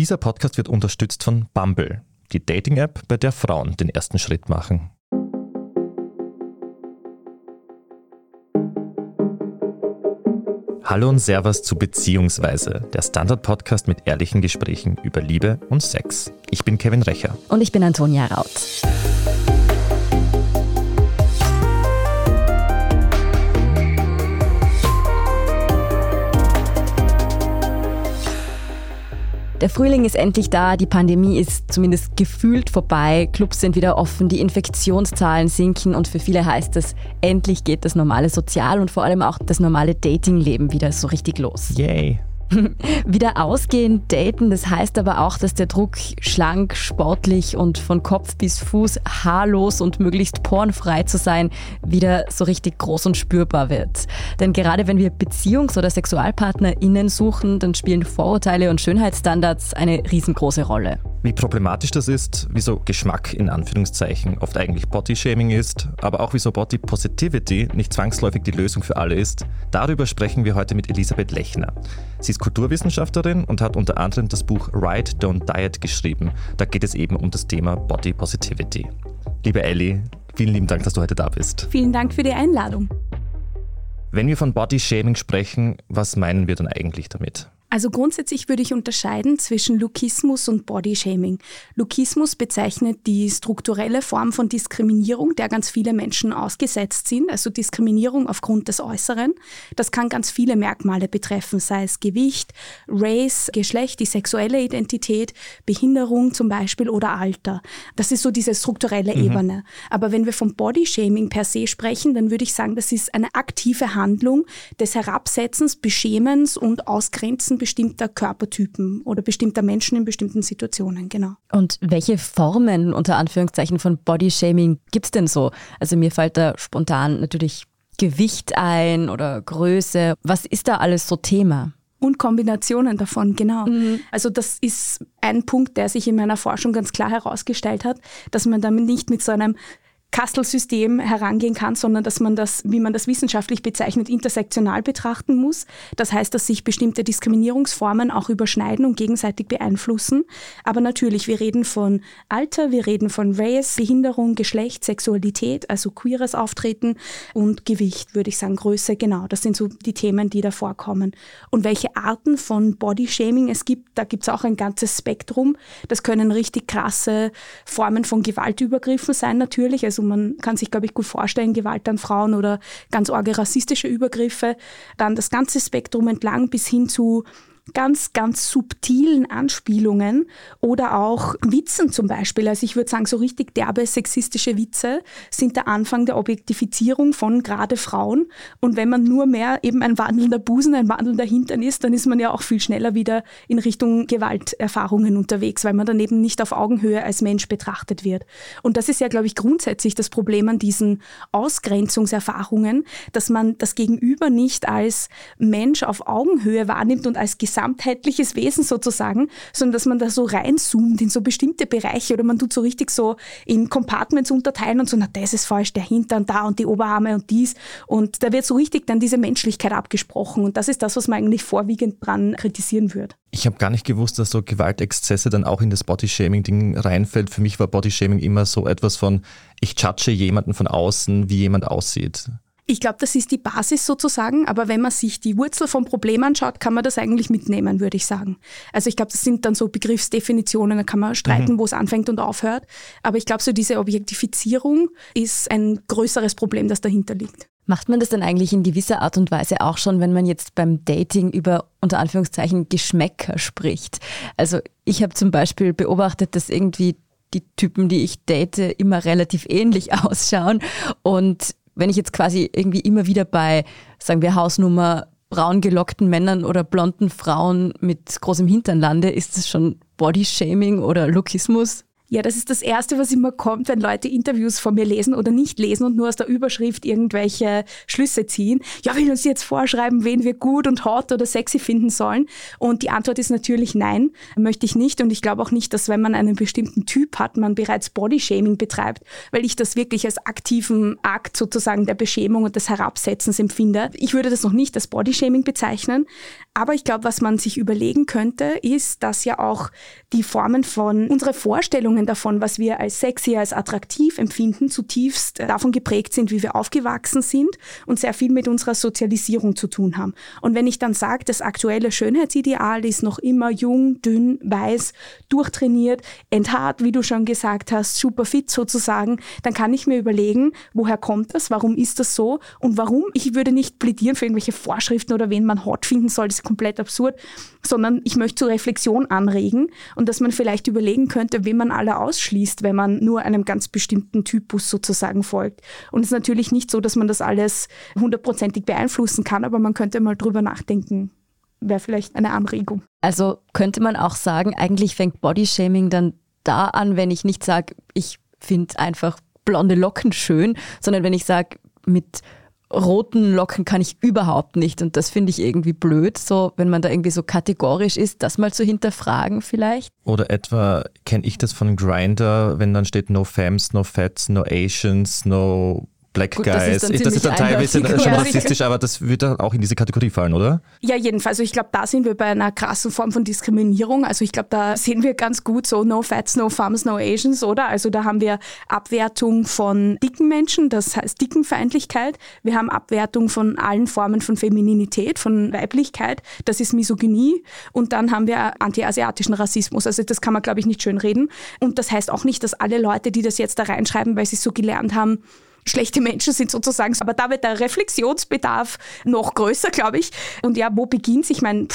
Dieser Podcast wird unterstützt von Bumble, die Dating-App, bei der Frauen den ersten Schritt machen. Hallo und Servus zu Beziehungsweise, der Standard-Podcast mit ehrlichen Gesprächen über Liebe und Sex. Ich bin Kevin Recher. Und ich bin Antonia Raut. Der Frühling ist endlich da, die Pandemie ist zumindest gefühlt vorbei, Clubs sind wieder offen, die Infektionszahlen sinken und für viele heißt es, endlich geht das normale Sozial- und vor allem auch das normale Datingleben wieder so richtig los. Yay! Wieder ausgehen, daten, das heißt aber auch, dass der Druck schlank, sportlich und von Kopf bis Fuß haarlos und möglichst pornfrei zu sein, wieder so richtig groß und spürbar wird. Denn gerade wenn wir Beziehungs- oder SexualpartnerInnen suchen, dann spielen Vorurteile und Schönheitsstandards eine riesengroße Rolle. Wie problematisch das ist, wieso Geschmack in Anführungszeichen oft eigentlich Body-Shaming ist, aber auch wieso Body Positivity nicht zwangsläufig die Lösung für alle ist, darüber sprechen wir heute mit Elisabeth Lechner. Sie ist Kulturwissenschaftlerin und hat unter anderem das Buch Ride, Don't Diet geschrieben. Da geht es eben um das Thema Body Positivity. Liebe Ellie, vielen lieben Dank, dass du heute da bist. Vielen Dank für die Einladung. Wenn wir von Body Shaming sprechen, was meinen wir dann eigentlich damit? Also grundsätzlich würde ich unterscheiden zwischen Lookismus und Bodyshaming. Lookismus bezeichnet die strukturelle Form von Diskriminierung, der ganz viele Menschen ausgesetzt sind, also Diskriminierung aufgrund des Äußeren. Das kann ganz viele Merkmale betreffen, sei es Gewicht, Race, Geschlecht, die sexuelle Identität, Behinderung zum Beispiel oder Alter. Das ist so diese strukturelle mhm. Ebene. Aber wenn wir vom Bodyshaming per se sprechen, dann würde ich sagen, das ist eine aktive Handlung des Herabsetzens, Beschämens und Ausgrenzens bestimmter Körpertypen oder bestimmter Menschen in bestimmten Situationen, genau. Und welche Formen unter Anführungszeichen von Bodyshaming gibt es denn so? Also mir fällt da spontan natürlich Gewicht ein oder Größe. Was ist da alles so Thema? Und Kombinationen davon, genau. Mhm. Also das ist ein Punkt, der sich in meiner Forschung ganz klar herausgestellt hat, dass man damit nicht mit so einem Kastelsystem herangehen kann, sondern dass man das, wie man das wissenschaftlich bezeichnet, intersektional betrachten muss. Das heißt, dass sich bestimmte Diskriminierungsformen auch überschneiden und gegenseitig beeinflussen. Aber natürlich, wir reden von Alter, wir reden von Race, Behinderung, Geschlecht, Sexualität, also queeres Auftreten und Gewicht, würde ich sagen, Größe, genau. Das sind so die Themen, die da vorkommen. Und welche Arten von Bodyshaming es gibt, da gibt es auch ein ganzes Spektrum. Das können richtig krasse Formen von Gewaltübergriffen sein, natürlich. Also also man kann sich, glaube ich, gut vorstellen, Gewalt an Frauen oder ganz orge rassistische Übergriffe. Dann das ganze Spektrum entlang bis hin zu ganz, ganz subtilen Anspielungen oder auch Witzen zum Beispiel. Also ich würde sagen, so richtig derbe sexistische Witze sind der Anfang der Objektifizierung von gerade Frauen. Und wenn man nur mehr eben ein wandelnder Busen, ein wandelnder Hintern ist, dann ist man ja auch viel schneller wieder in Richtung Gewalterfahrungen unterwegs, weil man dann eben nicht auf Augenhöhe als Mensch betrachtet wird. Und das ist ja, glaube ich, grundsätzlich das Problem an diesen Ausgrenzungserfahrungen, dass man das Gegenüber nicht als Mensch auf Augenhöhe wahrnimmt und als Gesamt gesamtheitliches Wesen sozusagen, sondern dass man da so reinzoomt in so bestimmte Bereiche oder man tut so richtig so in Compartments unterteilen und so, na, das ist falsch, der Hintern da und die Oberarme und dies. Und da wird so richtig dann diese Menschlichkeit abgesprochen. Und das ist das, was man eigentlich vorwiegend dran kritisieren würde. Ich habe gar nicht gewusst, dass so Gewaltexzesse dann auch in das Bodyshaming-Ding reinfällt. Für mich war Bodyshaming immer so etwas von, ich judge jemanden von außen, wie jemand aussieht. Ich glaube, das ist die Basis sozusagen, aber wenn man sich die Wurzel vom Problem anschaut, kann man das eigentlich mitnehmen, würde ich sagen. Also ich glaube, das sind dann so Begriffsdefinitionen, da kann man streiten, mhm. wo es anfängt und aufhört. Aber ich glaube, so diese Objektifizierung ist ein größeres Problem, das dahinter liegt. Macht man das dann eigentlich in gewisser Art und Weise auch schon, wenn man jetzt beim Dating über unter Anführungszeichen Geschmäcker spricht? Also ich habe zum Beispiel beobachtet, dass irgendwie die Typen, die ich date, immer relativ ähnlich ausschauen und wenn ich jetzt quasi irgendwie immer wieder bei, sagen wir, Hausnummer braun gelockten Männern oder blonden Frauen mit großem Hintern lande, ist das schon Bodyshaming oder Lookismus? Ja, das ist das Erste, was immer kommt, wenn Leute Interviews von mir lesen oder nicht lesen und nur aus der Überschrift irgendwelche Schlüsse ziehen. Ja, will uns jetzt vorschreiben, wen wir gut und hot oder sexy finden sollen? Und die Antwort ist natürlich nein, möchte ich nicht. Und ich glaube auch nicht, dass wenn man einen bestimmten Typ hat, man bereits Bodyshaming betreibt, weil ich das wirklich als aktiven Akt sozusagen der Beschämung und des Herabsetzens empfinde. Ich würde das noch nicht als Bodyshaming bezeichnen. Aber ich glaube, was man sich überlegen könnte, ist, dass ja auch die Formen von unsere Vorstellungen davon, was wir als sexy, als attraktiv empfinden, zutiefst davon geprägt sind, wie wir aufgewachsen sind und sehr viel mit unserer Sozialisierung zu tun haben. Und wenn ich dann sage, das aktuelle Schönheitsideal ist noch immer jung, dünn, weiß, durchtrainiert, enthaart, wie du schon gesagt hast, super fit sozusagen, dann kann ich mir überlegen, woher kommt das, warum ist das so und warum. Ich würde nicht plädieren für irgendwelche Vorschriften oder wen man hot finden soll, das ist komplett absurd, sondern ich möchte zur Reflexion anregen und dass man vielleicht überlegen könnte, wen man alle ausschließt, wenn man nur einem ganz bestimmten Typus sozusagen folgt. Und es ist natürlich nicht so, dass man das alles hundertprozentig beeinflussen kann, aber man könnte mal drüber nachdenken. Wäre vielleicht eine Anregung. Also könnte man auch sagen, eigentlich fängt Bodyshaming dann da an, wenn ich nicht sage, ich finde einfach blonde Locken schön, sondern wenn ich sage, mit roten Locken kann ich überhaupt nicht. Und das finde ich irgendwie blöd, so wenn man da irgendwie so kategorisch ist, das mal zu hinterfragen vielleicht. Oder etwa kenne ich das von Grinder, wenn dann steht No Femmes, No Fats, No Asians, No Black Gut, Guys. Das ist dann, das ist dann teilweise schon rassistisch, aber das würde dann auch in diese Kategorie fallen, oder? Ja, jedenfalls. Also ich glaube, da sind wir bei einer krassen Form von Diskriminierung. Also ich glaube, da sehen wir ganz gut so No Fats, No Farms, No Asians, oder? Also da haben wir Abwertung von dicken Menschen, das heißt Dickenfeindlichkeit. Wir haben Abwertung von allen Formen von Femininität, von Weiblichkeit. Das ist Misogynie. Und dann haben wir anti-asiatischen Rassismus. Also das kann man, glaube ich, nicht schön reden. Und das heißt auch nicht, dass alle Leute, die das jetzt da reinschreiben, weil sie so gelernt haben, schlechte Menschen sind sozusagen. Aber da wird der Reflexionsbedarf noch größer, glaube ich. Und ja, wo beginnt Ich meine,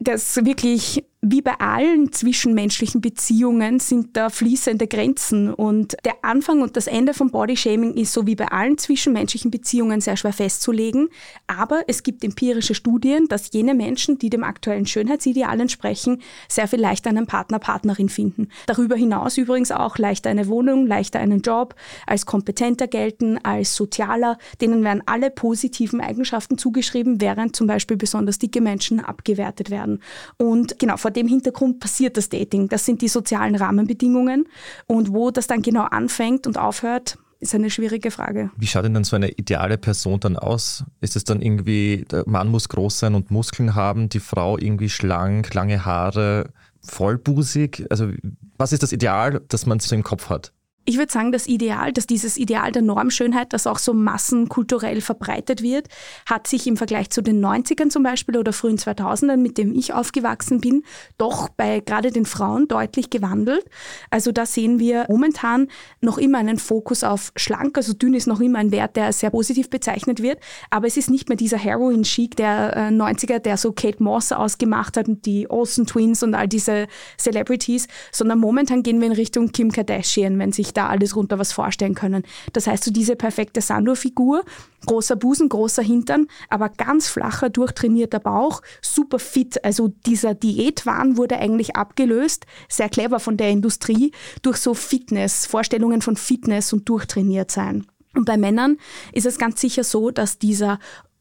das wirklich wie bei allen zwischenmenschlichen Beziehungen sind da fließende Grenzen und der Anfang und das Ende von Bodyshaming ist so wie bei allen zwischenmenschlichen Beziehungen sehr schwer festzulegen. Aber es gibt empirische Studien, dass jene Menschen, die dem aktuellen Schönheitsideal entsprechen, sehr viel leichter einen Partner, Partnerin finden. Darüber hinaus übrigens auch leichter eine Wohnung, leichter einen Job, als kompetenter gelten, als sozialer. Denen werden alle positiven Eigenschaften zugeschrieben, während zum Beispiel besonders dicke Menschen abgewertet werden. Und genau, vor dem Hintergrund passiert das Dating. Das sind die sozialen Rahmenbedingungen. Und wo das dann genau anfängt und aufhört, ist eine schwierige Frage. Wie schaut denn dann so eine ideale Person dann aus? Ist es dann irgendwie, der Mann muss groß sein und Muskeln haben, die Frau irgendwie schlank, lange Haare, vollbusig? Also was ist das Ideal, das man so im Kopf hat? Ich würde sagen, das Ideal, dass dieses Ideal der Normschönheit, das auch so massenkulturell verbreitet wird, hat sich im Vergleich zu den 90ern zum Beispiel oder frühen 2000ern, mit dem ich aufgewachsen bin, doch bei gerade den Frauen deutlich gewandelt. Also da sehen wir momentan noch immer einen Fokus auf schlank, also dünn ist noch immer ein Wert, der sehr positiv bezeichnet wird, aber es ist nicht mehr dieser Heroin-Chic der 90er, äh, der so Kate Moss ausgemacht hat und die Olsen Twins und all diese Celebrities, sondern momentan gehen wir in Richtung Kim Kardashian, wenn sich da alles runter was vorstellen können. Das heißt, so diese perfekte Sandur-Figur, großer Busen, großer Hintern, aber ganz flacher, durchtrainierter Bauch, super fit. Also dieser Diätwahn wurde eigentlich abgelöst, sehr clever von der Industrie, durch so Fitness, Vorstellungen von Fitness und durchtrainiert sein. Und bei Männern ist es ganz sicher so, dass dieser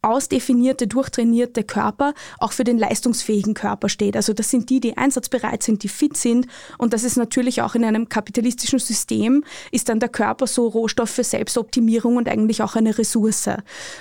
ausdefinierte, durchtrainierte Körper auch für den leistungsfähigen Körper steht. Also das sind die, die einsatzbereit sind, die fit sind. Und das ist natürlich auch in einem kapitalistischen System, ist dann der Körper so Rohstoff für Selbstoptimierung und eigentlich auch eine Ressource.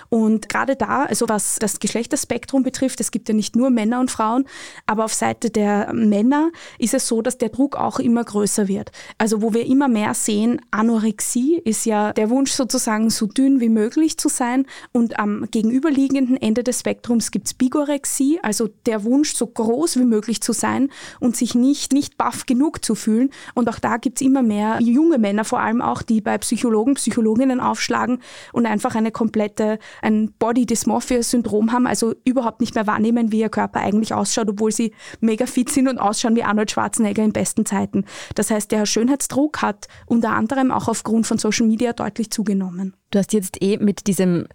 Und gerade da, also was das Geschlechterspektrum betrifft, es gibt ja nicht nur Männer und Frauen, aber auf Seite der Männer ist es so, dass der Druck auch immer größer wird. Also wo wir immer mehr sehen, Anorexie ist ja der Wunsch sozusagen so dünn wie möglich zu sein und am gegenüber gegenüberliegenden Ende des Spektrums gibt es Bigorexie, also der Wunsch, so groß wie möglich zu sein und sich nicht, nicht baff genug zu fühlen. Und auch da gibt es immer mehr junge Männer, vor allem auch, die bei Psychologen, Psychologinnen aufschlagen und einfach eine komplette, ein Body Dysmorphia-Syndrom haben, also überhaupt nicht mehr wahrnehmen, wie ihr Körper eigentlich ausschaut, obwohl sie mega fit sind und ausschauen wie Arnold Schwarzenegger in besten Zeiten. Das heißt, der Schönheitsdruck hat unter anderem auch aufgrund von Social Media deutlich zugenommen. Du hast jetzt eh mit diesem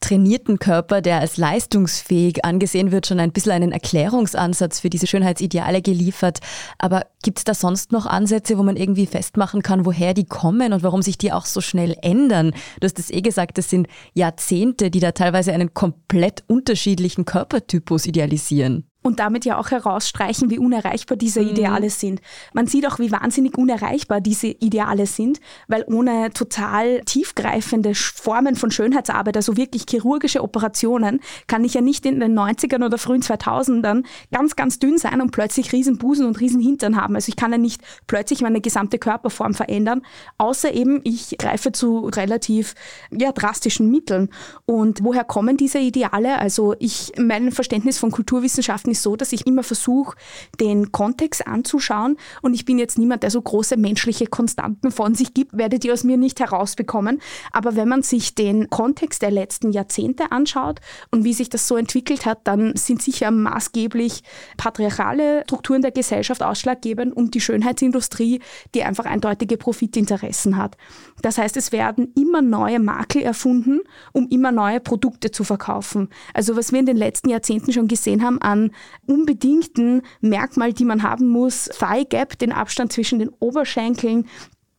trainierten Körper, der als leistungsfähig angesehen wird, schon ein bisschen einen Erklärungsansatz für diese Schönheitsideale geliefert. Aber gibt es da sonst noch Ansätze, wo man irgendwie festmachen kann, woher die kommen und warum sich die auch so schnell ändern? Du hast es eh gesagt, das sind Jahrzehnte, die da teilweise einen komplett unterschiedlichen Körpertypus idealisieren und damit ja auch herausstreichen, wie unerreichbar diese mhm. Ideale mhm. sind. Man sieht auch, wie wahnsinnig unerreichbar diese Ideale sind, weil ohne total tiefgreifende Formen von Schönheitsarbeit, also wirklich chirurgische Operationen, kann ich ja nicht in den 90ern oder frühen 2000ern ganz, ganz dünn sein und plötzlich riesen Busen und riesen Hintern haben. Also ich kann ja nicht plötzlich meine gesamte Körperform verändern, außer eben ich greife zu relativ ja, drastischen Mitteln. Und woher kommen diese Ideale? Also ich, mein Verständnis von Kulturwissenschaften ist ist so, dass ich immer versuche, den Kontext anzuschauen und ich bin jetzt niemand, der so große menschliche Konstanten von sich gibt, werdet ihr aus mir nicht herausbekommen. Aber wenn man sich den Kontext der letzten Jahrzehnte anschaut und wie sich das so entwickelt hat, dann sind sicher maßgeblich patriarchale Strukturen der Gesellschaft ausschlaggebend und die Schönheitsindustrie, die einfach eindeutige Profitinteressen hat. Das heißt, es werden immer neue Makel erfunden, um immer neue Produkte zu verkaufen. Also was wir in den letzten Jahrzehnten schon gesehen haben an unbedingten Merkmal, die man haben muss. Thigh Gap, den Abstand zwischen den Oberschenkeln,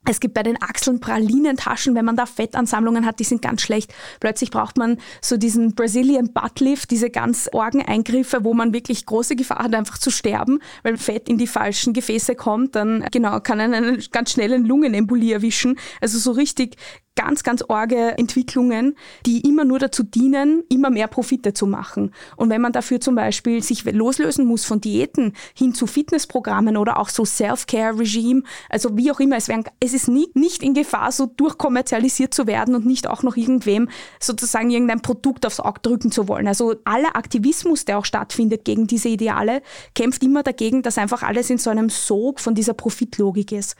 es gibt bei den Achseln Pralinentaschen, wenn man da Fettansammlungen hat, die sind ganz schlecht. Plötzlich braucht man so diesen Brazilian Butt Lift, diese ganz Orgeneingriffe, wo man wirklich große Gefahr hat, einfach zu sterben, weil Fett in die falschen Gefäße kommt. Dann genau kann einen ganz schnellen Lungenembolie erwischen. Also so richtig ganz, ganz orge Entwicklungen, die immer nur dazu dienen, immer mehr Profite zu machen. Und wenn man dafür zum Beispiel sich loslösen muss von Diäten hin zu Fitnessprogrammen oder auch so Self-Care-Regime, also wie auch immer, es, werden, es ist nie, nicht in Gefahr, so durchkommerzialisiert zu werden und nicht auch noch irgendwem sozusagen irgendein Produkt aufs Auge drücken zu wollen. Also aller Aktivismus, der auch stattfindet gegen diese Ideale, kämpft immer dagegen, dass einfach alles in so einem Sog von dieser Profitlogik ist.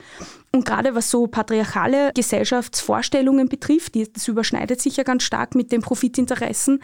Und gerade was so patriarchale Gesellschaftsvorstellungen betrifft, das überschneidet sich ja ganz stark mit den Profitinteressen,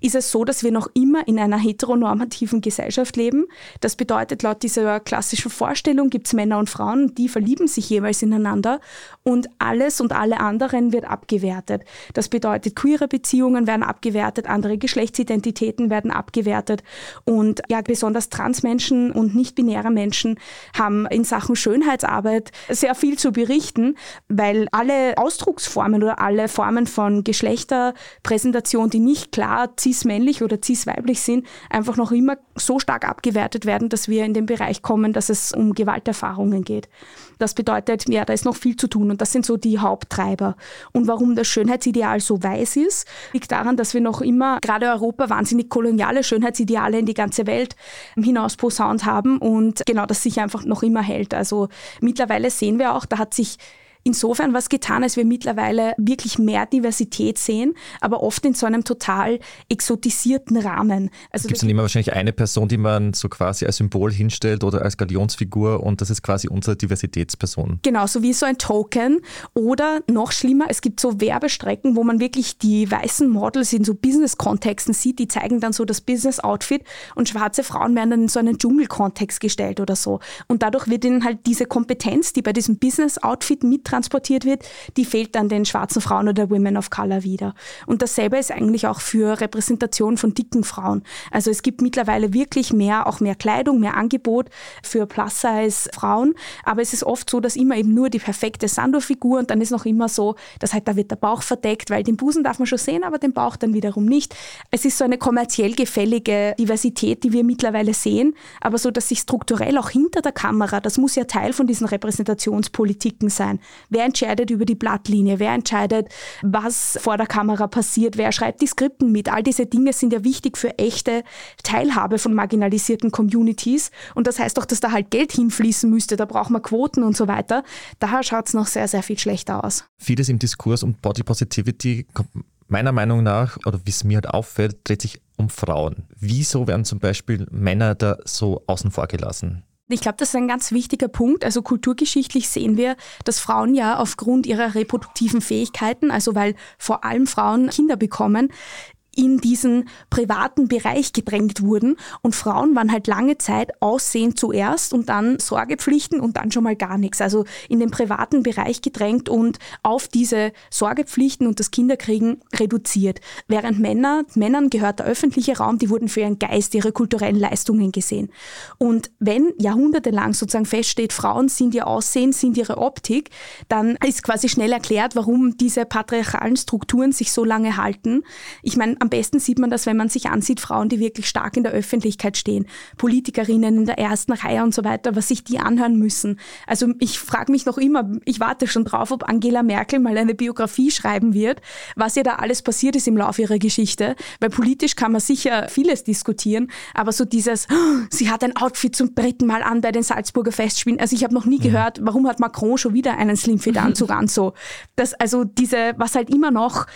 ist es so, dass wir noch immer in einer heteronormativen Gesellschaft leben. Das bedeutet, laut dieser klassischen Vorstellung gibt es Männer und Frauen, die verlieben sich jeweils ineinander und alles und alle anderen wird abgewertet. Das bedeutet, queere Beziehungen werden abgewertet, andere Geschlechtsidentitäten werden abgewertet und ja, besonders Transmenschen und nicht-binäre Menschen haben in Sachen Schönheitsarbeit sehr viel viel zu berichten, weil alle Ausdrucksformen oder alle Formen von Geschlechterpräsentation, die nicht klar cis-männlich oder cis-weiblich sind, einfach noch immer so stark abgewertet werden, dass wir in den Bereich kommen, dass es um Gewalterfahrungen geht. Das bedeutet, ja, da ist noch viel zu tun und das sind so die Haupttreiber. Und warum das Schönheitsideal so weiß ist, liegt daran, dass wir noch immer, gerade Europa, wahnsinnig koloniale Schönheitsideale in die ganze Welt hinaus posaunt haben und genau das sich einfach noch immer hält. Also mittlerweile sehen wir auch, da hat sich insofern was getan, als wir mittlerweile wirklich mehr Diversität sehen, aber oft in so einem total exotisierten Rahmen. Also Gibt es dann immer wahrscheinlich eine Person, die man so quasi als Symbol hinstellt oder als Galionsfigur und das ist quasi unsere Diversitätsperson? Genau, so wie so ein Token oder noch schlimmer, es gibt so Werbestrecken, wo man wirklich die weißen Models in so Business-Kontexten sieht, die zeigen dann so das Business-Outfit und schwarze Frauen werden dann in so einen Dschungelkontext gestellt oder so. Und dadurch wird ihnen halt diese Kompetenz, die bei diesem Business-Outfit mit transportiert wird, die fehlt dann den schwarzen Frauen oder Women of Color wieder. Und dasselbe ist eigentlich auch für Repräsentation von dicken Frauen. Also es gibt mittlerweile wirklich mehr, auch mehr Kleidung, mehr Angebot für Plus-Size-Frauen, aber es ist oft so, dass immer eben nur die perfekte Sando-Figur und dann ist noch immer so, dass halt da wird der Bauch verdeckt, weil den Busen darf man schon sehen, aber den Bauch dann wiederum nicht. Es ist so eine kommerziell gefällige Diversität, die wir mittlerweile sehen, aber so, dass sich strukturell auch hinter der Kamera, das muss ja Teil von diesen Repräsentationspolitiken sein, Wer entscheidet über die Blattlinie? Wer entscheidet, was vor der Kamera passiert? Wer schreibt die Skripten mit? All diese Dinge sind ja wichtig für echte Teilhabe von marginalisierten Communities. Und das heißt auch, dass da halt Geld hinfließen müsste. Da braucht man Quoten und so weiter. Daher schaut es noch sehr, sehr viel schlechter aus. Vieles im Diskurs um Body Positivity kommt meiner Meinung nach, oder wie es mir halt auffällt, dreht sich um Frauen. Wieso werden zum Beispiel Männer da so außen vor gelassen? Ich glaube, das ist ein ganz wichtiger Punkt. Also kulturgeschichtlich sehen wir, dass Frauen ja aufgrund ihrer reproduktiven Fähigkeiten, also weil vor allem Frauen Kinder bekommen, in diesen privaten Bereich gedrängt wurden. Und Frauen waren halt lange Zeit Aussehen zuerst und dann Sorgepflichten und dann schon mal gar nichts. Also in den privaten Bereich gedrängt und auf diese Sorgepflichten und das Kinderkriegen reduziert. Während Männer, Männern gehört der öffentliche Raum, die wurden für ihren Geist, ihre kulturellen Leistungen gesehen. Und wenn jahrhundertelang sozusagen feststeht, Frauen sind ihr Aussehen, sind ihre Optik, dann ist quasi schnell erklärt, warum diese patriarchalen Strukturen sich so lange halten. Ich meine, am besten sieht man das, wenn man sich ansieht, Frauen, die wirklich stark in der Öffentlichkeit stehen, Politikerinnen in der ersten Reihe und so weiter, was sich die anhören müssen. Also ich frage mich noch immer, ich warte schon drauf, ob Angela Merkel mal eine Biografie schreiben wird, was ihr da alles passiert ist im Laufe ihrer Geschichte, weil politisch kann man sicher vieles diskutieren, aber so dieses, oh, sie hat ein Outfit zum dritten Mal an bei den Salzburger Festspielen, also ich habe noch nie mhm. gehört, warum hat Macron schon wieder einen Slimfit-Anzug an, so. Das, also diese, was halt immer noch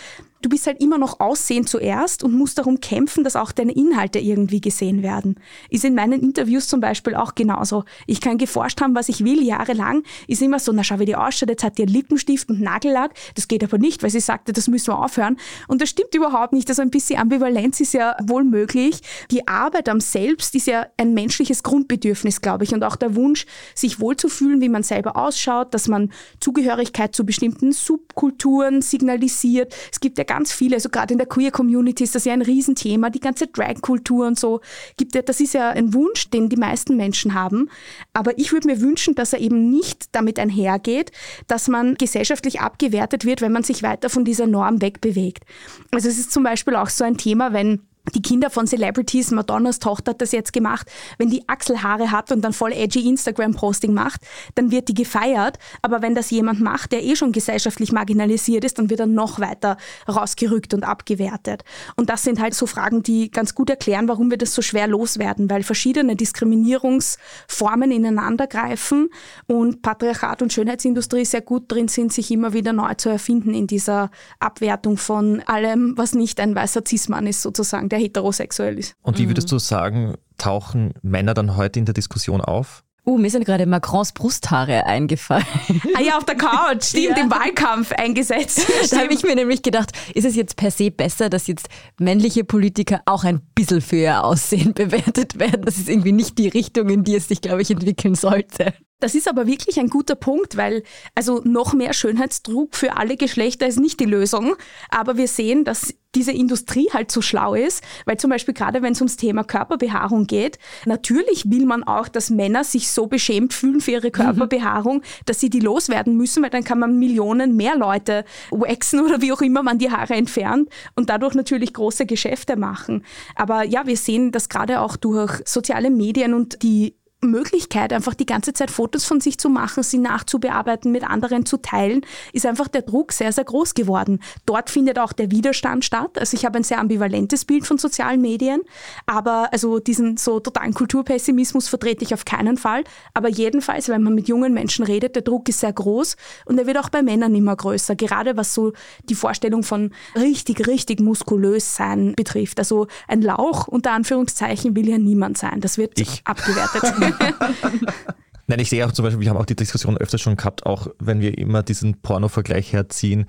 du bist halt immer noch Aussehen zuerst und musst darum kämpfen, dass auch deine Inhalte irgendwie gesehen werden. Ist in meinen Interviews zum Beispiel auch genauso. Ich kann geforscht haben, was ich will, jahrelang. Ist immer so, na schau, wie die ausschaut, jetzt hat die einen Lippenstift und Nagellack. Das geht aber nicht, weil sie sagte, das müssen wir aufhören. Und das stimmt überhaupt nicht. Also ein bisschen Ambivalenz ist ja wohl möglich. Die Arbeit am Selbst ist ja ein menschliches Grundbedürfnis, glaube ich. Und auch der Wunsch, sich wohlzufühlen, wie man selber ausschaut, dass man Zugehörigkeit zu bestimmten Subkulturen signalisiert. Es gibt ja ganz viele, also gerade in der Queer Community ist das ja ein Riesenthema, die ganze Drag-Kultur und so. Gibt ja, das ist ja ein Wunsch, den die meisten Menschen haben. Aber ich würde mir wünschen, dass er eben nicht damit einhergeht, dass man gesellschaftlich abgewertet wird, wenn man sich weiter von dieser Norm wegbewegt. Also es ist zum Beispiel auch so ein Thema, wenn die Kinder von Celebrities, Madonnas Tochter hat das jetzt gemacht, wenn die Achselhaare hat und dann voll edgy Instagram-Posting macht, dann wird die gefeiert. Aber wenn das jemand macht, der eh schon gesellschaftlich marginalisiert ist, dann wird er noch weiter rausgerückt und abgewertet. Und das sind halt so Fragen, die ganz gut erklären, warum wir das so schwer loswerden, weil verschiedene Diskriminierungsformen ineinandergreifen und Patriarchat und Schönheitsindustrie sehr gut drin sind, sich immer wieder neu zu erfinden in dieser Abwertung von allem, was nicht ein weißer Cis-Mann ist, sozusagen der heterosexuell ist. Und wie würdest mhm. du sagen, tauchen Männer dann heute in der Diskussion auf? Uh, mir sind gerade Macrons Brusthaare eingefallen. Ah ja, auf der Couch, stimmt, ja. im Wahlkampf eingesetzt. da habe ich mir nämlich gedacht, ist es jetzt per se besser, dass jetzt männliche Politiker auch ein bisschen für ihr Aussehen bewertet werden? Das ist irgendwie nicht die Richtung, in die es sich, glaube ich, entwickeln sollte. Das ist aber wirklich ein guter Punkt, weil also noch mehr Schönheitsdruck für alle Geschlechter ist nicht die Lösung. Aber wir sehen, dass diese Industrie halt so schlau ist, weil zum Beispiel gerade wenn es ums Thema Körperbehaarung geht, natürlich will man auch, dass Männer sich so beschämt fühlen für ihre mhm. Körperbehaarung, mhm. dass sie die loswerden müssen, weil dann kann man Millionen mehr Leute waxen oder wie auch immer man die Haare entfernt und dadurch natürlich große Geschäfte machen. Aber ja, wir sehen das gerade auch durch soziale Medien und die Möglichkeit, einfach die ganze Zeit Fotos von sich zu machen, sie nachzubearbeiten, mit anderen zu teilen, ist einfach der Druck sehr, sehr groß geworden. Dort findet auch der Widerstand statt. Also ich habe ein sehr ambivalentes Bild von sozialen Medien, aber also diesen so totalen Kulturpessimismus vertrete ich auf keinen Fall. Aber jedenfalls, wenn man mit jungen Menschen redet, der Druck ist sehr groß und er wird auch bei Männern immer größer, gerade was so die Vorstellung von richtig, richtig muskulös sein betrifft. Also ein Lauch unter Anführungszeichen will ja niemand sein. Das wird ich. abgewertet. Nein, ich sehe auch zum Beispiel, wir haben auch die Diskussion öfter schon gehabt, auch wenn wir immer diesen Porno-Vergleich herziehen,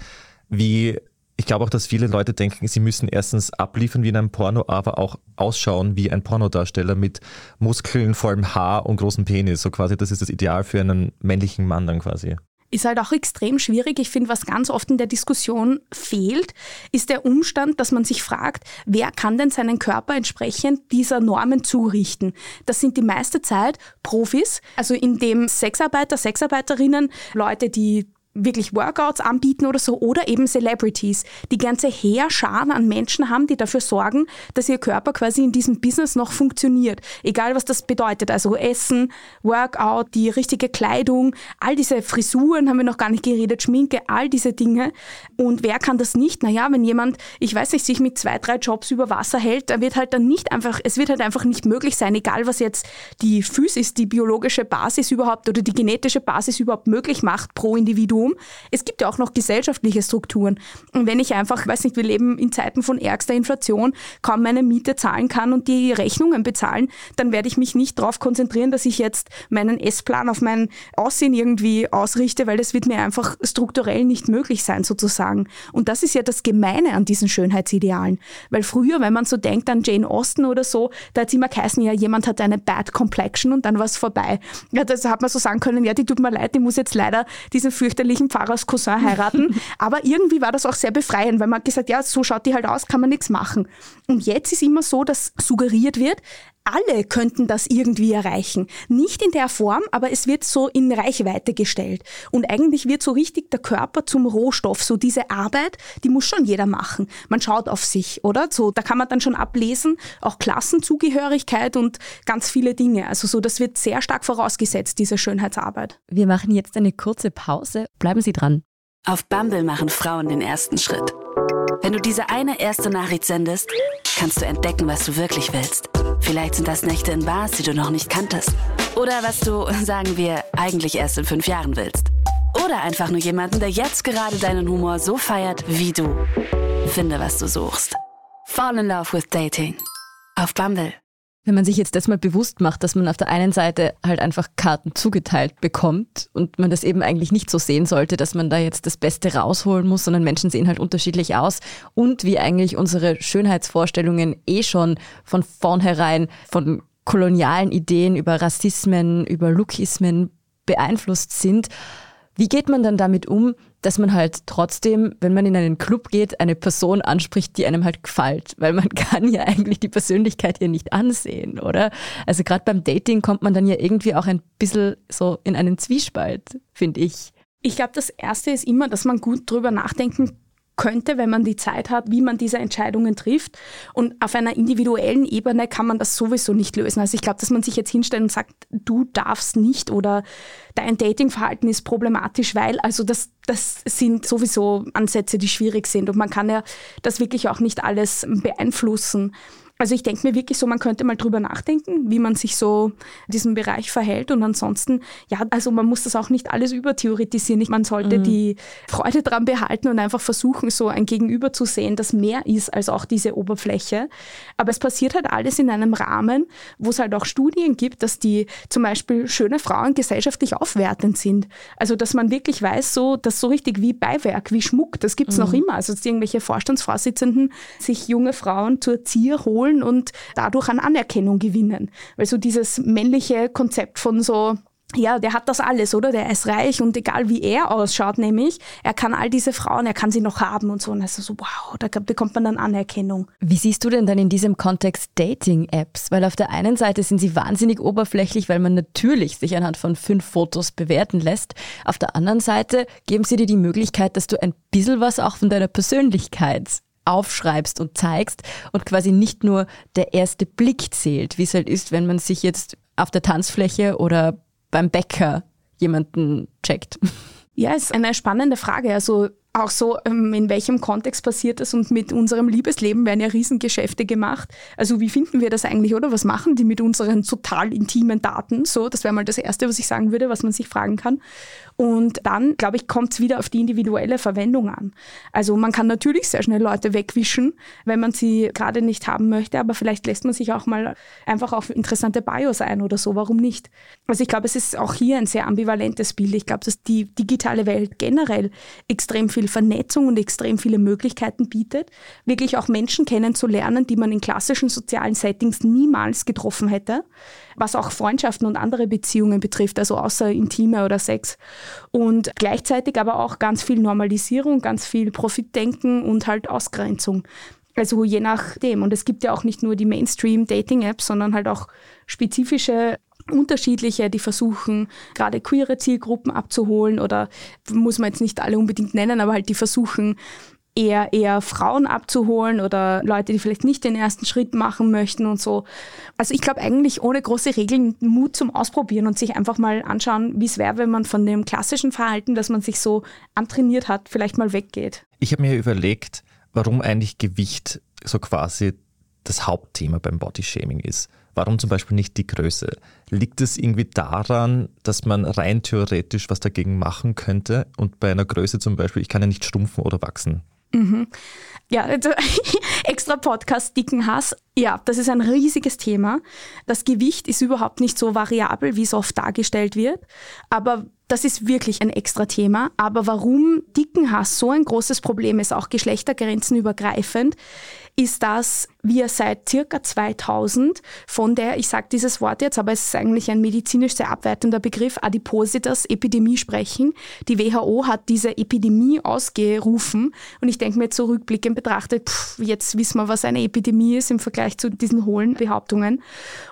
wie ich glaube auch, dass viele Leute denken, sie müssen erstens abliefern wie in einem Porno, aber auch ausschauen wie ein Pornodarsteller mit Muskeln, vollem Haar und großem Penis. So quasi, das ist das Ideal für einen männlichen Mann dann quasi ist halt auch extrem schwierig. Ich finde, was ganz oft in der Diskussion fehlt, ist der Umstand, dass man sich fragt, wer kann denn seinen Körper entsprechend dieser Normen zurichten? Das sind die meiste Zeit Profis, also in dem Sexarbeiter, Sexarbeiterinnen, Leute, die wirklich Workouts anbieten oder so oder eben Celebrities, die ganze Heerscharen an Menschen haben, die dafür sorgen, dass ihr Körper quasi in diesem Business noch funktioniert. Egal was das bedeutet. Also Essen, Workout, die richtige Kleidung, all diese Frisuren haben wir noch gar nicht geredet, Schminke, all diese Dinge. Und wer kann das nicht? Naja, wenn jemand, ich weiß nicht, sich mit zwei, drei Jobs über Wasser hält, dann wird halt dann nicht einfach, es wird halt einfach nicht möglich sein, egal was jetzt die Physis, die biologische Basis überhaupt oder die genetische Basis überhaupt möglich macht pro Individuum Individuum. Es gibt ja auch noch gesellschaftliche Strukturen. Und wenn ich einfach, weiß nicht, wir leben in Zeiten von ärgster Inflation, kaum meine Miete zahlen kann und die Rechnungen bezahlen, dann werde ich mich nicht darauf konzentrieren, dass ich jetzt meinen Essplan auf mein Aussehen irgendwie ausrichte, weil das wird mir einfach strukturell nicht möglich sein, sozusagen. Und das ist ja das Gemeine an diesen Schönheitsidealen. Weil früher, wenn man so denkt an Jane Austen oder so, da hat es immer geheißen, ja, jemand hat eine Bad Complexion und dann war es vorbei. Ja, das hat man so sagen können, ja, die tut mir leid, die muss jetzt leider diesen fürchterlichen Pfarrerscousin heiraten. Aber irgendwie war das auch sehr befreiend, weil man gesagt, ja, so schaut die halt aus, kann man nichts machen. Und jetzt ist immer so, dass suggeriert wird, alle könnten das irgendwie erreichen. Nicht in der Form, aber es wird so in Reichweite gestellt. Und eigentlich wird so richtig der Körper zum Rohstoff. So diese Arbeit, die muss schon jeder machen. Man schaut auf sich, oder? So, da kann man dann schon ablesen, auch Klassenzugehörigkeit und ganz viele Dinge. Also so, das wird sehr stark vorausgesetzt, diese Schönheitsarbeit. Wir machen jetzt eine kurze Pause. Bleiben Sie dran. Auf Bumble machen Frauen den ersten Schritt. Wenn du diese eine erste Nachricht sendest, kannst du entdecken, was du wirklich willst. Vielleicht sind das Nächte in Bars, die du noch nicht kanntest. Oder was du, sagen wir, eigentlich erst in fünf Jahren willst. Oder einfach nur jemanden, der jetzt gerade deinen Humor so feiert wie du. Finde, was du suchst. Fall in Love with Dating. Auf Bumble. Wenn man sich jetzt das mal bewusst macht, dass man auf der einen Seite halt einfach Karten zugeteilt bekommt und man das eben eigentlich nicht so sehen sollte, dass man da jetzt das Beste rausholen muss, sondern Menschen sehen halt unterschiedlich aus und wie eigentlich unsere Schönheitsvorstellungen eh schon von vornherein von kolonialen Ideen über Rassismen, über Lookismen beeinflusst sind. Wie geht man dann damit um, dass man halt trotzdem, wenn man in einen Club geht, eine Person anspricht, die einem halt gefällt? Weil man kann ja eigentlich die Persönlichkeit hier nicht ansehen, oder? Also gerade beim Dating kommt man dann ja irgendwie auch ein bisschen so in einen Zwiespalt, finde ich. Ich glaube, das Erste ist immer, dass man gut drüber nachdenken könnte, wenn man die Zeit hat, wie man diese Entscheidungen trifft. Und auf einer individuellen Ebene kann man das sowieso nicht lösen. Also ich glaube, dass man sich jetzt hinstellt und sagt, du darfst nicht oder dein Datingverhalten ist problematisch, weil, also das, das sind sowieso Ansätze, die schwierig sind. Und man kann ja das wirklich auch nicht alles beeinflussen. Also ich denke mir wirklich so, man könnte mal drüber nachdenken, wie man sich so in diesem Bereich verhält. Und ansonsten, ja, also man muss das auch nicht alles übertheoretisieren. Man sollte mhm. die Freude dran behalten und einfach versuchen, so ein Gegenüber zu sehen, das mehr ist als auch diese Oberfläche. Aber es passiert halt alles in einem Rahmen, wo es halt auch Studien gibt, dass die zum Beispiel schöne Frauen gesellschaftlich aufwertend sind. Also dass man wirklich weiß, so, dass so richtig wie Beiwerk, wie Schmuck, das gibt es mhm. noch immer. Also dass irgendwelche Vorstandsvorsitzenden sich junge Frauen zur Zier holen holen und dadurch an Anerkennung gewinnen. Weil so dieses männliche Konzept von so ja, der hat das alles, oder? Der ist reich und egal wie er ausschaut, nämlich, er kann all diese Frauen, er kann sie noch haben und so. Und also so, wow, da bekommt man dann Anerkennung. Wie siehst du denn dann in diesem Kontext Dating-Apps? Weil auf der einen Seite sind sie wahnsinnig oberflächlich, weil man natürlich sich anhand von fünf Fotos bewerten lässt. Auf der anderen Seite geben sie dir die Möglichkeit, dass du ein bisschen was auch von deiner Persönlichkeit aufschreibst und zeigst und quasi nicht nur der erste Blick zählt, wie es halt ist, wenn man sich jetzt auf der Tanzfläche oder beim Bäcker jemanden checkt. Ja, ist eine spannende Frage. Also auch so, ähm, in welchem Kontext passiert das und mit unserem Liebesleben werden ja Riesengeschäfte gemacht. Also wie finden wir das eigentlich, oder? Was machen die mit unseren total intimen Daten? So, das wäre mal das Erste, was ich sagen würde, was man sich fragen kann. Und dann, glaube ich, kommt es wieder auf die individuelle Verwendung an. Also man kann natürlich sehr schnell Leute wegwischen, wenn man sie gerade nicht haben möchte, aber vielleicht lässt man sich auch mal einfach auf interessante Bios ein oder so, warum nicht? Also ich glaube, es ist auch hier ein sehr ambivalentes Bild. Ich glaube, dass die digitale Welt generell extrem viel Vernetzung und extrem viele Möglichkeiten bietet, wirklich auch Menschen kennenzulernen, die man in klassischen sozialen Settings niemals getroffen hätte was auch Freundschaften und andere Beziehungen betrifft, also außer Intime oder Sex. Und gleichzeitig aber auch ganz viel Normalisierung, ganz viel Profitdenken und halt Ausgrenzung. Also je nachdem. Und es gibt ja auch nicht nur die Mainstream-Dating-Apps, sondern halt auch spezifische unterschiedliche, die versuchen, gerade queere Zielgruppen abzuholen oder muss man jetzt nicht alle unbedingt nennen, aber halt die versuchen, eher, eher Frauen abzuholen oder Leute, die vielleicht nicht den ersten Schritt machen möchten und so. Also ich glaube eigentlich ohne große Regeln Mut zum Ausprobieren und sich einfach mal anschauen, wie es wäre, wenn man von dem klassischen Verhalten, das man sich so antrainiert hat, vielleicht mal weggeht. Ich habe mir überlegt, warum eigentlich Gewicht so quasi das Hauptthema beim Bodyshaming ist. Warum zum Beispiel nicht die Größe? Liegt es irgendwie daran, dass man rein theoretisch was dagegen machen könnte und bei einer Größe zum Beispiel, ich kann ja nicht schrumpfen oder wachsen? Mhm. Ja, also, extra Podcast Dicken Hass. Ja, das ist ein riesiges Thema. Das Gewicht ist überhaupt nicht so variabel, wie es oft dargestellt wird. Aber das ist wirklich ein extra Thema. Aber warum Dickenhass so ein großes Problem ist, auch geschlechtergrenzenübergreifend, ist, dass wir seit circa 2000 von der, ich sage dieses Wort jetzt, aber es ist eigentlich ein medizinisch sehr abwertender Begriff, Adipositas-Epidemie sprechen. Die WHO hat diese Epidemie ausgerufen und ich denke mir zurückblickend betrachtet, pff, jetzt wissen wir, was eine Epidemie ist im Vergleich zu diesen hohlen Behauptungen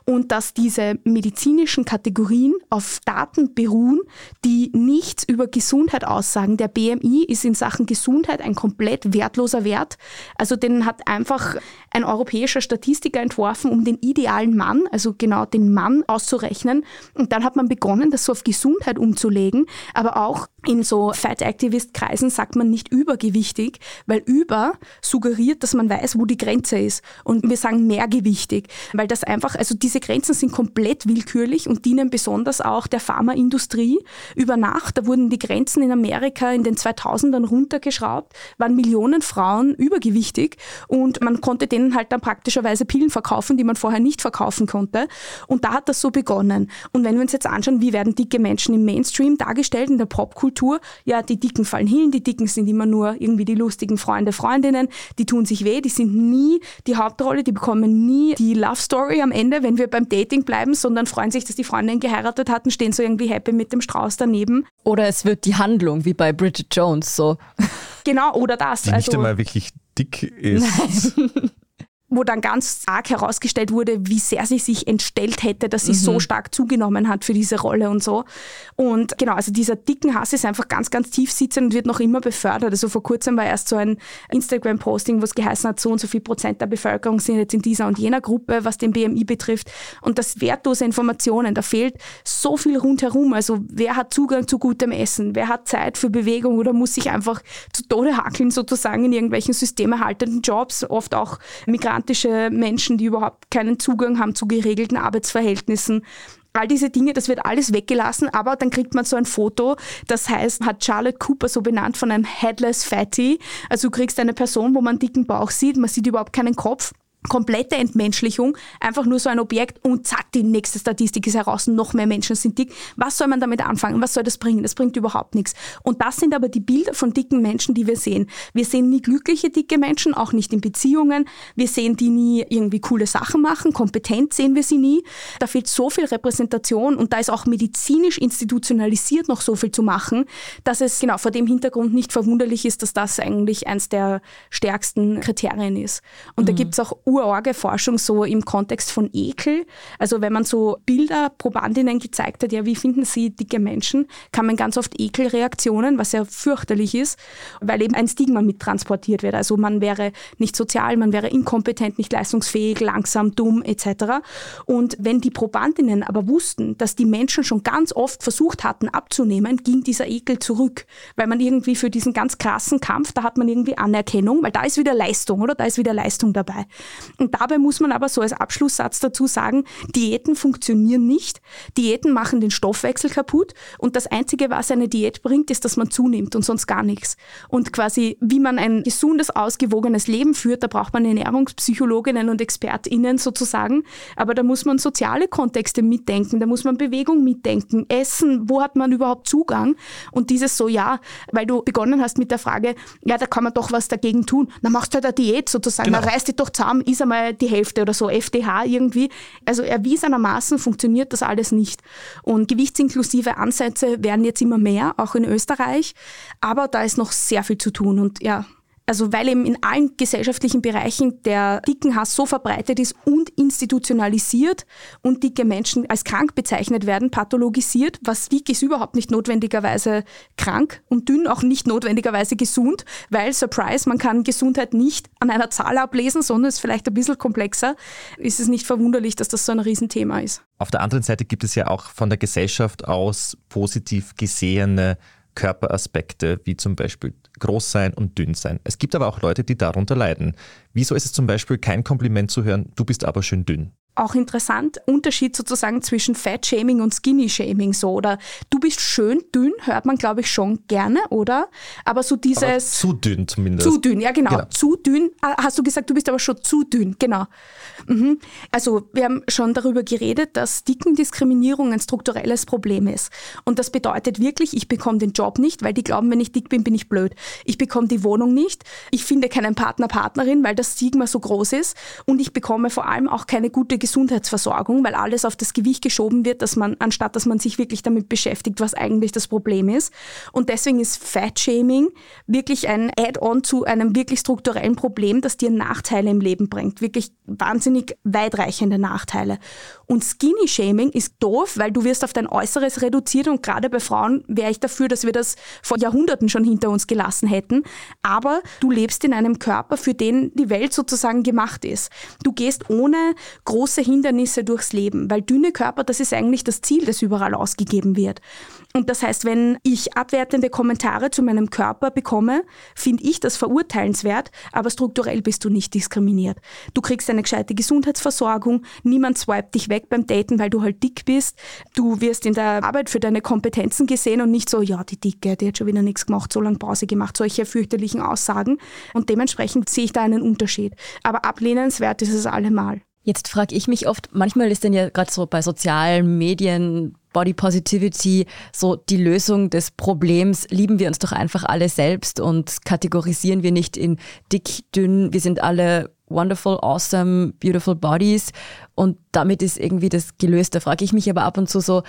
und dass diese medizinischen Kategorien auf Daten beruhen, die nichts über Gesundheit aussagen. Der BMI ist in Sachen Gesundheit ein komplett wertloser Wert. Also den hat einfach ein europäischer Statistiker entworfen, um den idealen Mann, also genau den Mann auszurechnen. Und dann hat man begonnen, das so auf Gesundheit umzulegen. Aber auch in so Fat-Activist-Kreisen sagt man nicht übergewichtig, weil über suggeriert, dass man weiß, wo die Grenze ist. Und wir sagen mehrgewichtig, weil das einfach, also diese Grenzen sind komplett willkürlich und dienen besonders auch der Pharmaindustrie. Über Nacht, da wurden die Grenzen in Amerika in den 2000ern runtergeschraubt, waren Millionen Frauen übergewichtig und man konnte denen halt dann praktischerweise Pillen verkaufen, die man vorher nicht verkaufen konnte. Und da hat das so begonnen. Und wenn wir uns jetzt anschauen, wie werden dicke Menschen im Mainstream dargestellt, in der Popkultur, ja, die Dicken fallen hin, die Dicken sind immer nur irgendwie die lustigen Freunde, Freundinnen, die tun sich weh, die sind nie die Hauptrolle, die bekommen nie die Love Story am Ende, wenn wir beim Dating bleiben, sondern freuen sich, dass die Freundin geheiratet hatten, stehen so irgendwie happy mit dem Strauß daneben. Oder es wird die Handlung, wie bei Bridget Jones, so. Genau, oder das. Die nicht also, einmal wirklich dick ist. Nein. Wo dann ganz arg herausgestellt wurde, wie sehr sie sich entstellt hätte, dass sie mhm. so stark zugenommen hat für diese Rolle und so. Und genau, also dieser dicken Hass ist einfach ganz, ganz tief sitzend und wird noch immer befördert. Also vor kurzem war erst so ein Instagram-Posting, wo es geheißen hat, so und so viel Prozent der Bevölkerung sind jetzt in dieser und jener Gruppe, was den BMI betrifft. Und das wertlose Informationen, da fehlt so viel rundherum. Also wer hat Zugang zu gutem Essen? Wer hat Zeit für Bewegung oder muss sich einfach zu Tode hakeln sozusagen in irgendwelchen systemerhaltenden Jobs, oft auch Migranten migrantische Menschen, die überhaupt keinen Zugang haben zu geregelten Arbeitsverhältnissen. All diese Dinge, das wird alles weggelassen, aber dann kriegt man so ein Foto, das heißt, hat Charlotte Cooper so benannt von einem Headless Fatty. Also du kriegst eine Person, wo man dicken Bauch sieht, man sieht überhaupt keinen Kopf komplette Entmenschlichung, einfach nur so ein Objekt und zack, die nächste Statistik ist heraus, noch mehr Menschen sind dick. Was soll man damit anfangen? Was soll das bringen? Das bringt überhaupt nichts. Und das sind aber die Bilder von dicken Menschen, die wir sehen. Wir sehen nie glückliche dicke Menschen, auch nicht in Beziehungen. Wir sehen die nie irgendwie coole Sachen machen, kompetent sehen wir sie nie. Da fehlt so viel Repräsentation und da ist auch medizinisch institutionalisiert noch so viel zu machen, dass es genau vor dem Hintergrund nicht verwunderlich ist, dass das eigentlich eins der stärksten Kriterien ist. Und mhm. da gibt es auch urorge Forschung so im Kontext von Ekel. Also wenn man so Bilder Probandinnen gezeigt hat, ja, wie finden sie dicke Menschen, kann man ganz oft Ekelreaktionen, was ja fürchterlich ist, weil eben ein Stigma mittransportiert wird. Also man wäre nicht sozial, man wäre inkompetent, nicht leistungsfähig, langsam, dumm etc. Und wenn die Probandinnen aber wussten, dass die Menschen schon ganz oft versucht hatten abzunehmen, ging dieser Ekel zurück, weil man irgendwie für diesen ganz krassen Kampf, da hat man irgendwie Anerkennung, weil da ist wieder Leistung, oder? Da ist wieder Leistung dabei. Und dabei muss man aber so als Abschlusssatz dazu sagen, Diäten funktionieren nicht. Diäten machen den Stoffwechsel kaputt und das Einzige, was eine Diät bringt, ist, dass man zunimmt und sonst gar nichts. Und quasi, wie man ein gesundes, ausgewogenes Leben führt, da braucht man Ernährungspsychologinnen und ExpertInnen sozusagen. Aber da muss man soziale Kontexte mitdenken, da muss man Bewegung mitdenken, Essen, wo hat man überhaupt Zugang? Und dieses so, ja, weil du begonnen hast mit der Frage, ja, da kann man doch was dagegen tun. Dann machst du halt eine Diät sozusagen, genau. dann reißt dich doch zusammen, ist einmal die Hälfte oder so, FDH irgendwie. Also erwiesenermaßen funktioniert das alles nicht. Und gewichtsinklusive Ansätze werden jetzt immer mehr, auch in Österreich. Aber da ist noch sehr viel zu tun und ja, also weil eben in allen gesellschaftlichen Bereichen der Dickenhass so verbreitet ist und institutionalisiert und dicke Menschen als krank bezeichnet werden, pathologisiert, was dick ist überhaupt nicht notwendigerweise krank und dünn auch nicht notwendigerweise gesund, weil, Surprise, man kann Gesundheit nicht an einer Zahl ablesen, sondern es ist vielleicht ein bisschen komplexer, ist es nicht verwunderlich, dass das so ein Riesenthema ist. Auf der anderen Seite gibt es ja auch von der Gesellschaft aus positiv gesehene Körperaspekte, wie zum Beispiel groß sein und dünn sein. Es gibt aber auch Leute, die darunter leiden. Wieso ist es zum Beispiel kein Kompliment zu hören, du bist aber schön dünn? Auch interessant, Unterschied sozusagen zwischen Fat-Shaming und Skinny-Shaming so. Oder du bist schön dünn, hört man glaube ich schon gerne, oder? Aber so dieses... Aber zu dünn zumindest. Zu dünn, ja genau. genau. Zu dünn. Ah, hast du gesagt, du bist aber schon zu dünn, genau. Mhm. Also wir haben schon darüber geredet, dass Dickendiskriminierung ein strukturelles Problem ist. Und das bedeutet wirklich, ich bekomme den Job nicht, weil die glauben, wenn ich dick bin, bin ich blöd. Ich bekomme die Wohnung nicht. Ich finde keinen Partner, Partnerin, weil das Stigma so groß ist. Und ich bekomme vor allem auch keine gute Gesundheitsversorgung, weil alles auf das Gewicht geschoben wird, dass man, anstatt dass man sich wirklich damit beschäftigt, was eigentlich das Problem ist. Und deswegen ist Fat-Shaming wirklich ein Add-on zu einem wirklich strukturellen Problem, das dir Nachteile im Leben bringt. Wirklich wahnsinnig weitreichende Nachteile. Und Skinny-Shaming ist doof, weil du wirst auf dein Äußeres reduziert und gerade bei Frauen wäre ich dafür, dass wir das vor Jahrhunderten schon hinter uns gelassen hätten. Aber du lebst in einem Körper, für den die Welt sozusagen gemacht ist. Du gehst ohne große Hindernisse durchs Leben, weil dünne Körper, das ist eigentlich das Ziel, das überall ausgegeben wird. Und das heißt, wenn ich abwertende Kommentare zu meinem Körper bekomme, finde ich das verurteilenswert, aber strukturell bist du nicht diskriminiert. Du kriegst eine gescheite Gesundheitsversorgung, niemand swipet dich weg beim Daten, weil du halt dick bist. Du wirst in der Arbeit für deine Kompetenzen gesehen und nicht so, ja, die Dicke, die hat schon wieder nichts gemacht, so lange Pause gemacht, solche fürchterlichen Aussagen. Und dementsprechend sehe ich da einen Unterschied. Aber ablehnenswert ist es allemal. Jetzt frage ich mich oft, manchmal ist denn ja gerade so bei sozialen Medien, Body Positivity so die Lösung des Problems, lieben wir uns doch einfach alle selbst und kategorisieren wir nicht in dick, dünn, wir sind alle wonderful, awesome, beautiful bodies und damit ist irgendwie das gelöst. Da frage ich mich aber ab und zu so,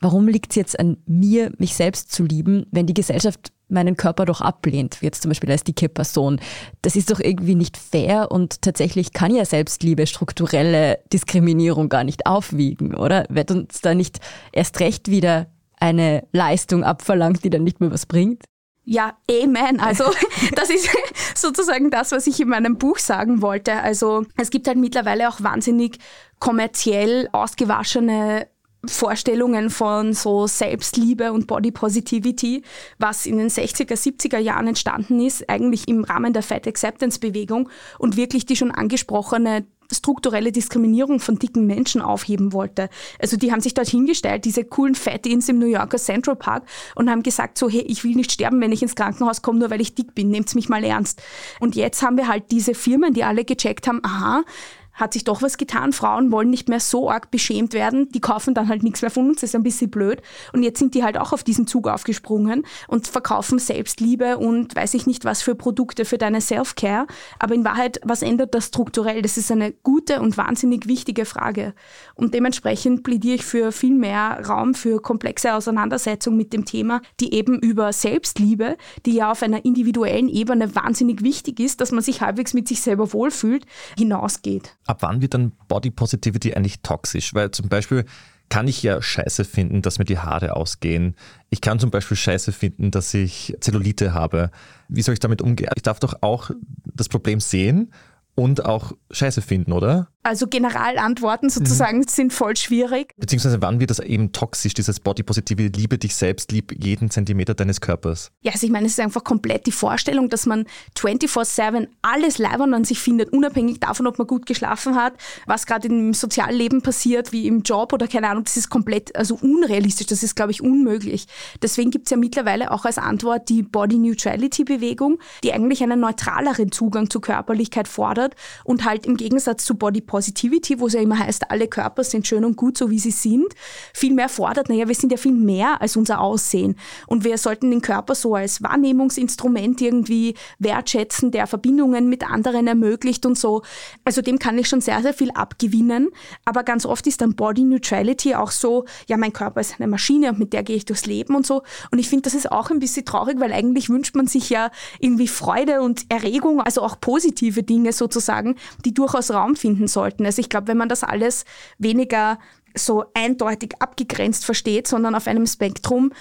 warum liegt es jetzt an mir, mich selbst zu lieben, wenn die Gesellschaft meinen Körper doch ablehnt, wie jetzt zum Beispiel als dicke Person. Das ist doch irgendwie nicht fair und tatsächlich kann ja Selbstliebe strukturelle Diskriminierung gar nicht aufwiegen, oder? Wird uns da nicht erst recht wieder eine Leistung abverlangt, die dann nicht mehr was bringt? Ja, Amen. Also das ist sozusagen das, was ich in meinem Buch sagen wollte. Also es gibt halt mittlerweile auch wahnsinnig kommerziell ausgewaschene Vorstellungen von so Selbstliebe und Body Positivity, was in den 60er, 70er Jahren entstanden ist, eigentlich im Rahmen der Fat Acceptance Bewegung und wirklich die schon angesprochene strukturelle Diskriminierung von dicken Menschen aufheben wollte. Also die haben sich dort hingestellt, diese coolen Fat-Ins im New Yorker Central Park und haben gesagt so, hey, ich will nicht sterben, wenn ich ins Krankenhaus komme, nur weil ich dick bin, nehmt's mich mal ernst. Und jetzt haben wir halt diese Firmen, die alle gecheckt haben, aha, hat sich doch was getan. Frauen wollen nicht mehr so arg beschämt werden. Die kaufen dann halt nichts mehr von uns. Das ist ein bisschen blöd. Und jetzt sind die halt auch auf diesen Zug aufgesprungen und verkaufen Selbstliebe und weiß ich nicht was für Produkte für deine Self-Care. Aber in Wahrheit, was ändert das strukturell? Das ist eine gute und wahnsinnig wichtige Frage. Und dementsprechend plädiere ich für viel mehr Raum für komplexe Auseinandersetzung mit dem Thema, die eben über Selbstliebe, die ja auf einer individuellen Ebene wahnsinnig wichtig ist, dass man sich halbwegs mit sich selber wohlfühlt, hinausgeht ab wann wird dann Body Positivity eigentlich toxisch? Weil zum Beispiel kann ich ja scheiße finden, dass mir die Haare ausgehen. Ich kann zum Beispiel scheiße finden, dass ich Zellulite habe. Wie soll ich damit umgehen? Ich darf doch auch das Problem sehen und auch scheiße finden, oder? Also Generalantworten sozusagen mhm. sind voll schwierig. Beziehungsweise wann wird das eben toxisch, dieses Body-Positive, liebe dich selbst, lieb jeden Zentimeter deines Körpers? Ja, also ich meine, es ist einfach komplett die Vorstellung, dass man 24-7 alles leibern an sich findet, unabhängig davon, ob man gut geschlafen hat, was gerade im Sozialleben passiert, wie im Job oder keine Ahnung, das ist komplett, also unrealistisch, das ist, glaube ich, unmöglich. Deswegen gibt es ja mittlerweile auch als Antwort die Body Neutrality-Bewegung, die eigentlich einen neutraleren Zugang zur Körperlichkeit fordert und halt im Gegensatz zu Body Positivity, wo es ja immer heißt, alle Körper sind schön und gut, so wie sie sind, viel mehr fordert, naja, wir sind ja viel mehr als unser Aussehen. Und wir sollten den Körper so als Wahrnehmungsinstrument irgendwie wertschätzen, der Verbindungen mit anderen ermöglicht und so. Also dem kann ich schon sehr, sehr viel abgewinnen. Aber ganz oft ist dann Body Neutrality auch so, ja, mein Körper ist eine Maschine und mit der gehe ich durchs Leben und so. Und ich finde, das ist auch ein bisschen traurig, weil eigentlich wünscht man sich ja irgendwie Freude und Erregung, also auch positive Dinge sozusagen, die durchaus Raum finden sollen sollten. Also ich glaube, wenn man das alles weniger so eindeutig abgegrenzt versteht, sondern auf einem Spektrum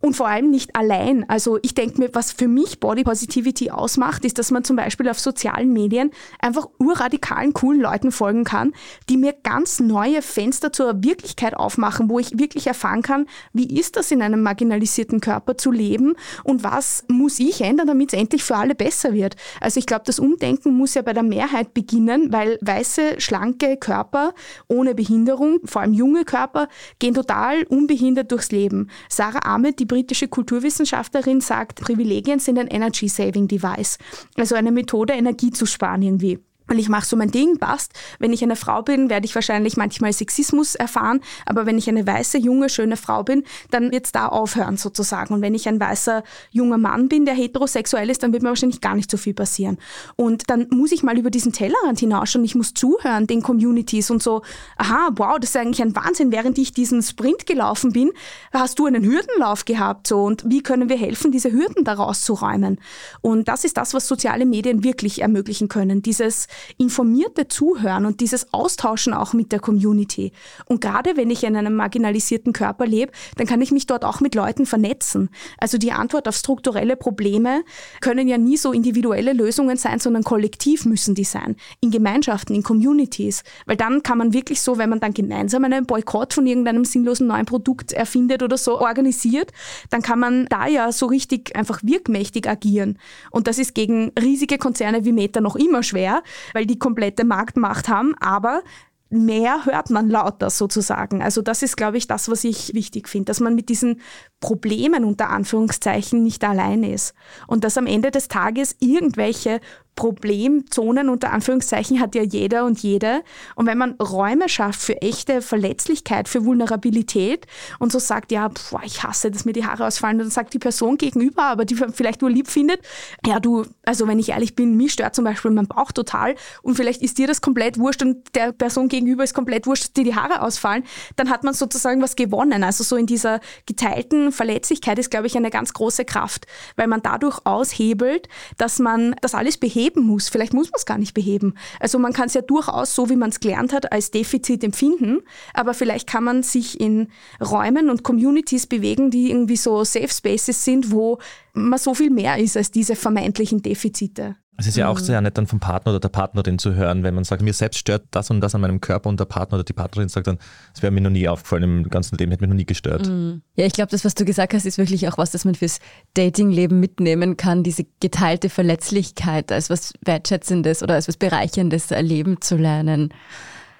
und vor allem nicht allein. Also ich denke mir, was für mich Body Positivity ausmacht, ist, dass man zum Beispiel auf sozialen Medien einfach urradikalen, coolen Leuten folgen kann, die mir ganz neue Fenster zur Wirklichkeit aufmachen, wo ich wirklich erfahren kann, wie ist das in einem marginalisierten Körper zu leben und was muss ich ändern, damit es endlich für alle besser wird. Also ich glaube, das Umdenken muss ja bei der Mehrheit beginnen, weil weiße, schlanke Körper ohne Behinderung, vor allem junge Körper, gehen total unbehindert durchs Leben. Sarah Ahmed, die britische Kulturwissenschaftlerin sagt, Privilegien sind ein Energy Saving Device, also eine Methode, Energie zu sparen irgendwie weil ich mache so mein Ding, passt. Wenn ich eine Frau bin, werde ich wahrscheinlich manchmal Sexismus erfahren, aber wenn ich eine weiße, junge, schöne Frau bin, dann wird es da aufhören sozusagen. Und wenn ich ein weißer, junger Mann bin, der heterosexuell ist, dann wird mir wahrscheinlich gar nicht so viel passieren. Und dann muss ich mal über diesen Tellerrand hinausschauen, ich muss zuhören den Communities und so, aha, wow, das ist eigentlich ein Wahnsinn. Während ich diesen Sprint gelaufen bin, hast du einen Hürdenlauf gehabt so und wie können wir helfen, diese Hürden daraus zu räumen? Und das ist das, was soziale Medien wirklich ermöglichen können. Dieses informierte Zuhören und dieses Austauschen auch mit der Community. Und gerade wenn ich in einem marginalisierten Körper lebe, dann kann ich mich dort auch mit Leuten vernetzen. Also die Antwort auf strukturelle Probleme können ja nie so individuelle Lösungen sein, sondern kollektiv müssen die sein. In Gemeinschaften, in Communities. Weil dann kann man wirklich so, wenn man dann gemeinsam einen Boykott von irgendeinem sinnlosen neuen Produkt erfindet oder so organisiert, dann kann man da ja so richtig einfach wirkmächtig agieren. Und das ist gegen riesige Konzerne wie Meta noch immer schwer, weil die komplette Marktmacht haben, aber mehr hört man lauter sozusagen. Also das ist, glaube ich, das, was ich wichtig finde, dass man mit diesen Problemen unter Anführungszeichen nicht allein ist und dass am Ende des Tages irgendwelche Problemzonen unter Anführungszeichen hat ja jeder und jede. Und wenn man Räume schafft für echte Verletzlichkeit, für Vulnerabilität und so sagt, ja, boah, ich hasse, dass mir die Haare ausfallen, dann sagt die Person gegenüber, aber die vielleicht nur lieb findet, ja, du, also wenn ich ehrlich bin, mich stört zum Beispiel mein Bauch total und vielleicht ist dir das komplett wurscht und der Person gegenüber ist komplett wurscht, dass dir die Haare ausfallen, dann hat man sozusagen was gewonnen. Also so in dieser geteilten Verletzlichkeit ist, glaube ich, eine ganz große Kraft, weil man dadurch aushebelt, dass man das alles behebt beheben muss. Vielleicht muss man es gar nicht beheben. Also man kann es ja durchaus so, wie man es gelernt hat, als Defizit empfinden, aber vielleicht kann man sich in Räumen und Communities bewegen, die irgendwie so Safe Spaces sind, wo man so viel mehr ist als diese vermeintlichen Defizite. Es ist ja auch mhm. sehr nett, dann vom Partner oder der Partnerin zu hören, wenn man sagt, mir selbst stört das und das an meinem Körper und der Partner oder die Partnerin sagt dann, es wäre mir noch nie aufgefallen im ganzen Leben, hätte mich noch nie gestört. Mhm. Ja, ich glaube, das, was du gesagt hast, ist wirklich auch was, das man fürs Datingleben mitnehmen kann, diese geteilte Verletzlichkeit als was Wertschätzendes oder als was Bereicherndes erleben zu lernen.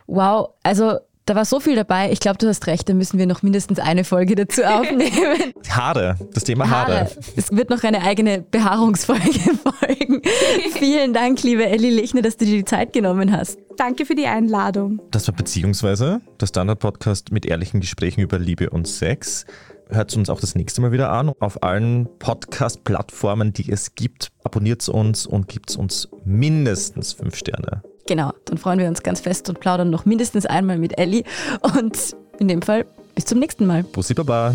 Wow, also da war so viel dabei. Ich glaube, du hast recht, da müssen wir noch mindestens eine Folge dazu aufnehmen. Haare, das Thema Haare. Haare. Es wird noch eine eigene Behaarungsfolge folgen. Vielen Dank, liebe Elli Lechner, dass du dir die Zeit genommen hast. Danke für die Einladung. Das war beziehungsweise der Standard-Podcast mit ehrlichen Gesprächen über Liebe und Sex. Hört uns auch das nächste Mal wieder an. Auf allen Podcast-Plattformen, die es gibt, abonniert uns und gibt uns mindestens fünf Sterne. Genau, dann freuen wir uns ganz fest und plaudern noch mindestens einmal mit Ellie. Und in dem Fall bis zum nächsten Mal. Bussi Baba.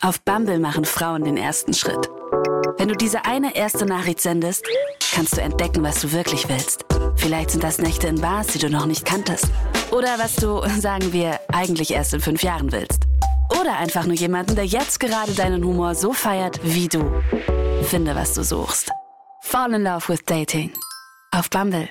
Auf Bumble machen Frauen den ersten Schritt. Wenn du diese eine erste Nachricht sendest, kannst du entdecken, was du wirklich willst. Vielleicht sind das Nächte in Bars, die du noch nicht kanntest. Oder was du, sagen wir, eigentlich erst in fünf Jahren willst. Oder einfach nur jemanden, der jetzt gerade deinen Humor so feiert wie du. Finde, was du suchst. Fall in Love with Dating. Auf Bumble.